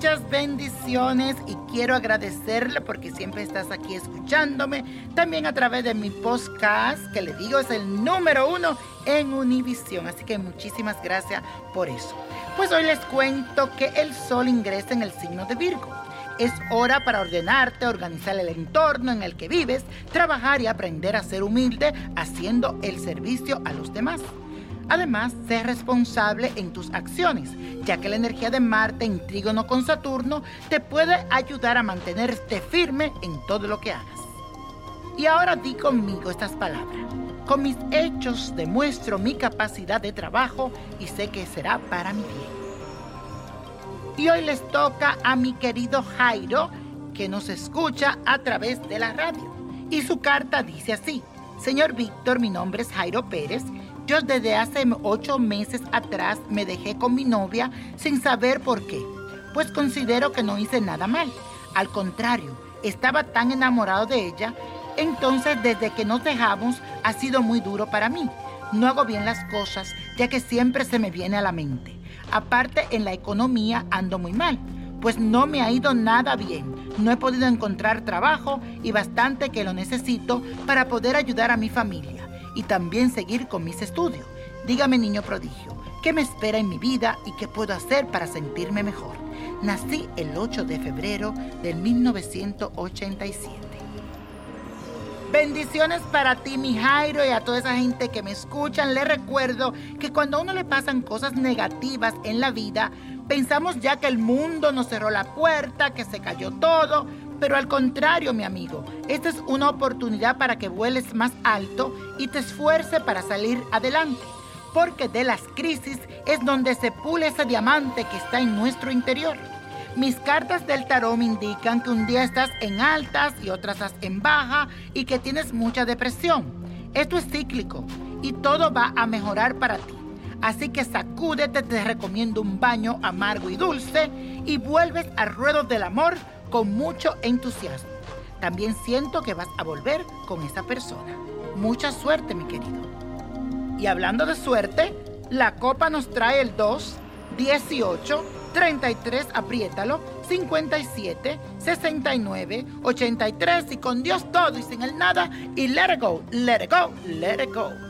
Muchas bendiciones y quiero agradecerle porque siempre estás aquí escuchándome. También a través de mi podcast, que le digo es el número uno en Univisión. Así que muchísimas gracias por eso. Pues hoy les cuento que el sol ingresa en el signo de Virgo. Es hora para ordenarte, organizar el entorno en el que vives, trabajar y aprender a ser humilde haciendo el servicio a los demás. Además, sé responsable en tus acciones, ya que la energía de Marte en trígono con Saturno te puede ayudar a mantenerte firme en todo lo que hagas. Y ahora di conmigo estas palabras. Con mis hechos demuestro mi capacidad de trabajo y sé que será para mi bien. Y hoy les toca a mi querido Jairo, que nos escucha a través de la radio. Y su carta dice así, Señor Víctor, mi nombre es Jairo Pérez yo desde hace ocho meses atrás me dejé con mi novia sin saber por qué, pues considero que no hice nada mal. Al contrario, estaba tan enamorado de ella, entonces desde que nos dejamos ha sido muy duro para mí. No hago bien las cosas, ya que siempre se me viene a la mente. Aparte, en la economía ando muy mal, pues no me ha ido nada bien. No he podido encontrar trabajo y bastante que lo necesito para poder ayudar a mi familia y también seguir con mis estudios. Dígame, niño prodigio, ¿qué me espera en mi vida y qué puedo hacer para sentirme mejor? Nací el 8 de febrero de 1987. Bendiciones para ti, mi Jairo, y a toda esa gente que me escuchan. Les recuerdo que cuando a uno le pasan cosas negativas en la vida, pensamos ya que el mundo nos cerró la puerta, que se cayó todo, pero al contrario, mi amigo, esta es una oportunidad para que vueles más alto y te esfuerces para salir adelante. Porque de las crisis es donde se pule ese diamante que está en nuestro interior. Mis cartas del tarot me indican que un día estás en altas y otras estás en baja y que tienes mucha depresión. Esto es cíclico y todo va a mejorar para ti. Así que sacúdete, te recomiendo un baño amargo y dulce y vuelves al ruedo del amor con mucho entusiasmo. También siento que vas a volver con esa persona. Mucha suerte, mi querido. Y hablando de suerte, la copa nos trae el 2, 18, 33, apriétalo, 57, 69, 83 y con Dios todo y sin el nada y let it go, let it go, let it go.